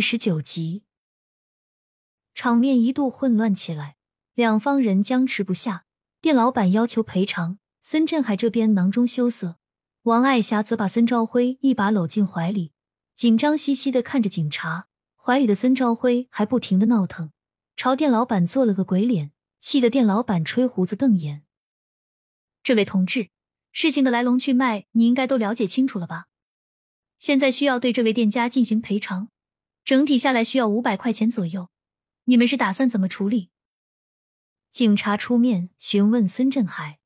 第十九集，场面一度混乱起来，两方人僵持不下。店老板要求赔偿，孙振海这边囊中羞涩，王爱霞则把孙朝辉一把搂进怀里，紧张兮兮的看着警察。怀里的孙朝辉还不停的闹腾，朝店老板做了个鬼脸，气得店老板吹胡子瞪眼。这位同志，事情的来龙去脉你应该都了解清楚了吧？现在需要对这位店家进行赔偿，整体下来需要五百块钱左右。你们是打算怎么处理？警察出面询问孙振海。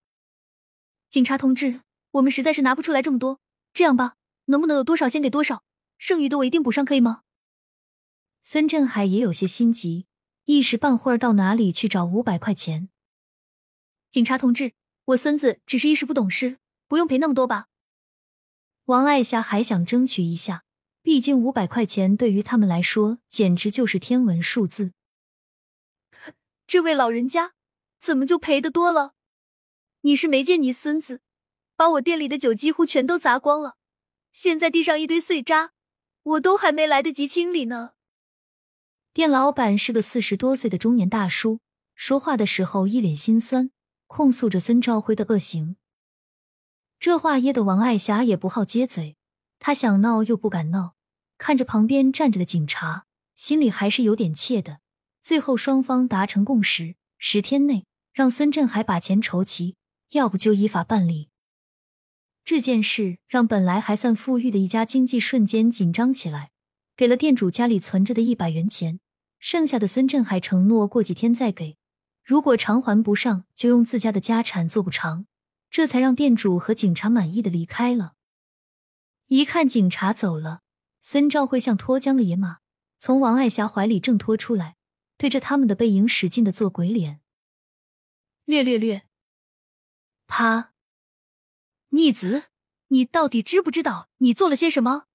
警察同志，我们实在是拿不出来这么多，这样吧，能不能有多少先给多少，剩余的我一定补上，可以吗？孙振海也有些心急，一时半会儿到哪里去找五百块钱？警察同志，我孙子只是一时不懂事，不用赔那么多吧？王爱霞还想争取一下，毕竟五百块钱对于他们来说简直就是天文数字。这位老人家怎么就赔的多了？你是没见你孙子把我店里的酒几乎全都砸光了，现在地上一堆碎渣，我都还没来得及清理呢。店老板是个四十多岁的中年大叔，说话的时候一脸心酸，控诉着孙兆辉的恶行。这话噎得王爱霞也不好接嘴，他想闹又不敢闹，看着旁边站着的警察，心里还是有点怯的。最后双方达成共识，十天内让孙振海把钱筹齐，要不就依法办理。这件事让本来还算富裕的一家经济瞬间紧张起来，给了店主家里存着的一百元钱，剩下的孙振海承诺过几天再给，如果偿还不上，就用自家的家产做补偿。这才让店主和警察满意的离开了。一看警察走了，孙兆辉像脱缰的野马，从王爱霞怀里挣脱出来，对着他们的背影使劲的做鬼脸。略略略，啪！逆子，你到底知不知道你做了些什么？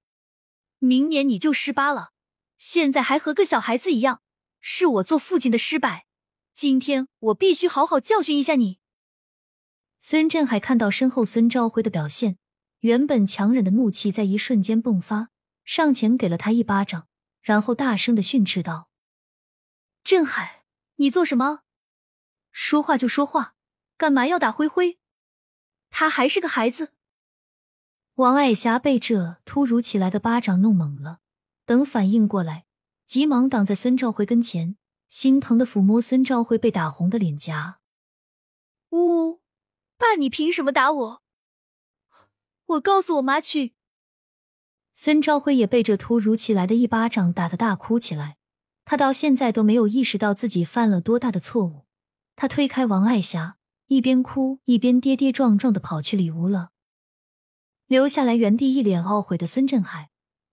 明年你就十八了，现在还和个小孩子一样，是我做父亲的失败。今天我必须好好教训一下你。孙振海看到身后孙兆辉的表现，原本强忍的怒气在一瞬间迸发，上前给了他一巴掌，然后大声的训斥道：“振海，你做什么？说话就说话，干嘛要打灰灰？他还是个孩子。”王爱霞被这突如其来的巴掌弄懵了，等反应过来，急忙挡在孙兆辉跟前，心疼的抚摸孙兆辉被打红的脸颊，呜。爸，你凭什么打我？我告诉我妈去。孙朝辉也被这突如其来的一巴掌打得大哭起来，他到现在都没有意识到自己犯了多大的错误。他推开王爱霞，一边哭一边跌跌撞撞的跑去里屋了，留下来原地一脸懊悔的孙振海，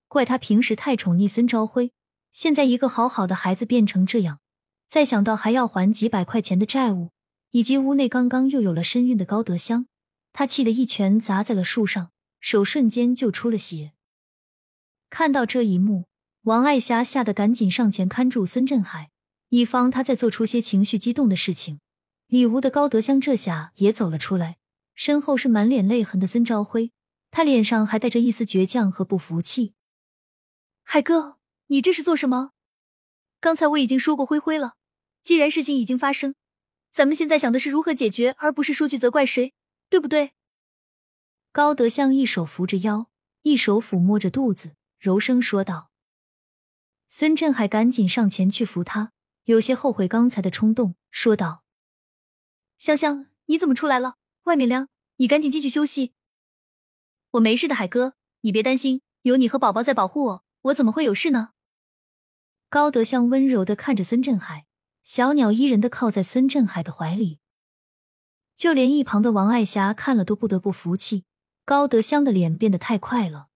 怪他平时太宠溺孙朝辉，现在一个好好的孩子变成这样，再想到还要还几百块钱的债务。以及屋内刚刚又有了身孕的高德香，他气得一拳砸在了树上，手瞬间就出了血。看到这一幕，王爱霞吓得赶紧上前看住孙振海，以防他再做出些情绪激动的事情。里屋的高德香这下也走了出来，身后是满脸泪痕的孙朝辉，他脸上还带着一丝倔强和不服气。海哥，你这是做什么？刚才我已经说过灰灰了，既然事情已经发生。咱们现在想的是如何解决，而不是说去责怪谁，对不对？高德香一手扶着腰，一手抚摸着肚子，柔声说道。孙振海赶紧上前去扶他，有些后悔刚才的冲动，说道：“香香，你怎么出来了？外面凉，你赶紧进去休息。”我没事的，海哥，你别担心，有你和宝宝在保护我，我怎么会有事呢？高德香温柔的看着孙振海。小鸟依人的靠在孙振海的怀里，就连一旁的王爱霞看了都不得不服气。高德香的脸变得太快了。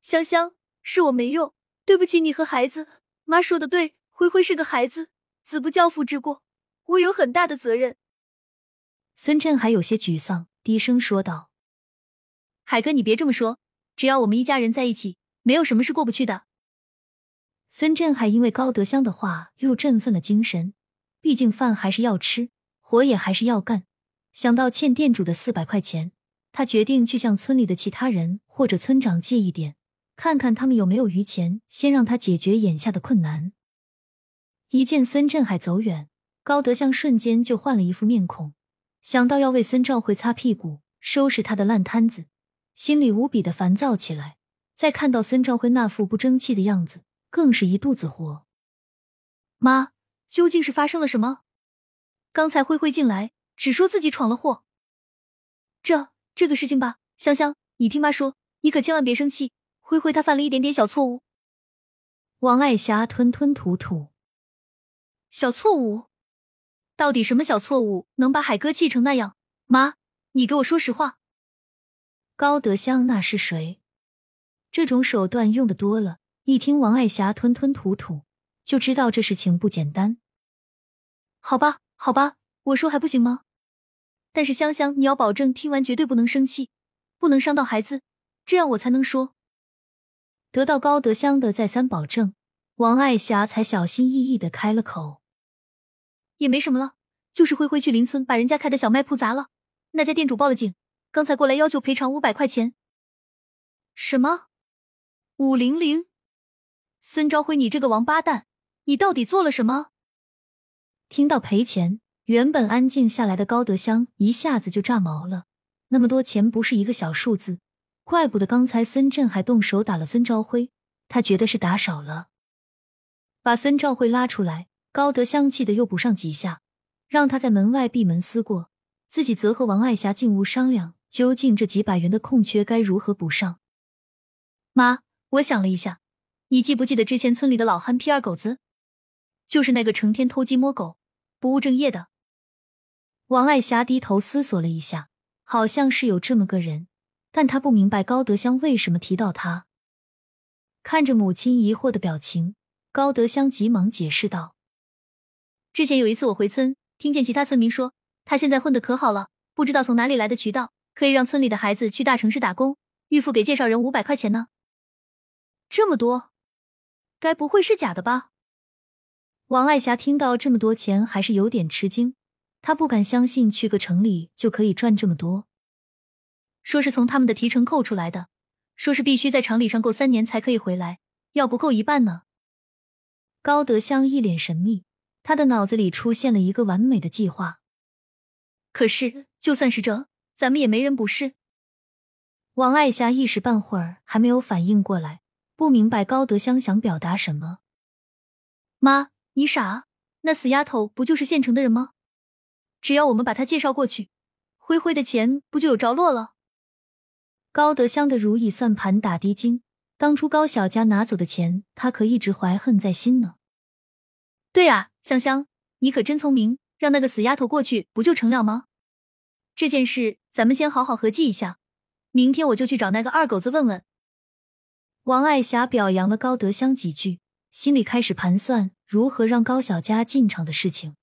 香香，是我没用，对不起你和孩子。妈说的对，灰灰是个孩子，子不教父之过，我有很大的责任。孙振海有些沮丧，低声说道：“海哥，你别这么说，只要我们一家人在一起，没有什么是过不去的。”孙振海因为高德香的话又振奋了精神，毕竟饭还是要吃，活也还是要干。想到欠店主的四百块钱，他决定去向村里的其他人或者村长借一点，看看他们有没有余钱，先让他解决眼下的困难。一见孙振海走远，高德香瞬间就换了一副面孔，想到要为孙兆辉擦屁股、收拾他的烂摊子，心里无比的烦躁起来。再看到孙兆辉那副不争气的样子，更是一肚子火。妈，究竟是发生了什么？刚才灰灰进来，只说自己闯了祸。这这个事情吧，香香，你听妈说，你可千万别生气。灰灰他犯了一点点小错误。王爱霞吞吞吐吐。小错误？到底什么小错误能把海哥气成那样？妈，你给我说实话。高德香那是谁？这种手段用的多了，一听王爱霞吞吞吐吐，就知道这事情不简单。好吧，好吧，我说还不行吗？但是香香，你要保证听完绝对不能生气，不能伤到孩子，这样我才能说。得到高德香的再三保证，王爱霞才小心翼翼的开了口。也没什么了，就是灰灰去邻村把人家开的小卖铺砸了，那家店主报了警，刚才过来要求赔偿五百块钱。什么？五零零？孙朝辉，你这个王八蛋，你到底做了什么？听到赔钱，原本安静下来的高德香一下子就炸毛了。那么多钱不是一个小数字，怪不得刚才孙振还动手打了孙朝辉，他觉得是打少了。把孙兆辉拉出来，高德香气的又补上几下，让他在门外闭门思过，自己则和王爱霞进屋商量，究竟这几百元的空缺该如何补上。妈，我想了一下，你记不记得之前村里的老憨皮二狗子，就是那个成天偷鸡摸狗。不务正业的王爱霞低头思索了一下，好像是有这么个人，但她不明白高德香为什么提到他。看着母亲疑惑的表情，高德香急忙解释道：“之前有一次我回村，听见其他村民说，他现在混得可好了，不知道从哪里来的渠道，可以让村里的孩子去大城市打工，预付给介绍人五百块钱呢。这么多，该不会是假的吧？”王爱霞听到这么多钱，还是有点吃惊。她不敢相信去个城里就可以赚这么多。说是从他们的提成扣出来的，说是必须在厂里上够三年才可以回来，要不够一半呢。高德香一脸神秘，他的脑子里出现了一个完美的计划。可是就算是这，咱们也没人不是。王爱霞一时半会儿还没有反应过来，不明白高德香想表达什么。妈。你傻？那死丫头不就是县城的人吗？只要我们把她介绍过去，灰灰的钱不就有着落了？高德香的如意算盘打的精，当初高小佳拿走的钱，他可一直怀恨在心呢。对啊，香香，你可真聪明，让那个死丫头过去不就成了吗？这件事咱们先好好合计一下，明天我就去找那个二狗子问问。王爱霞表扬了高德香几句，心里开始盘算。如何让高小佳进场的事情？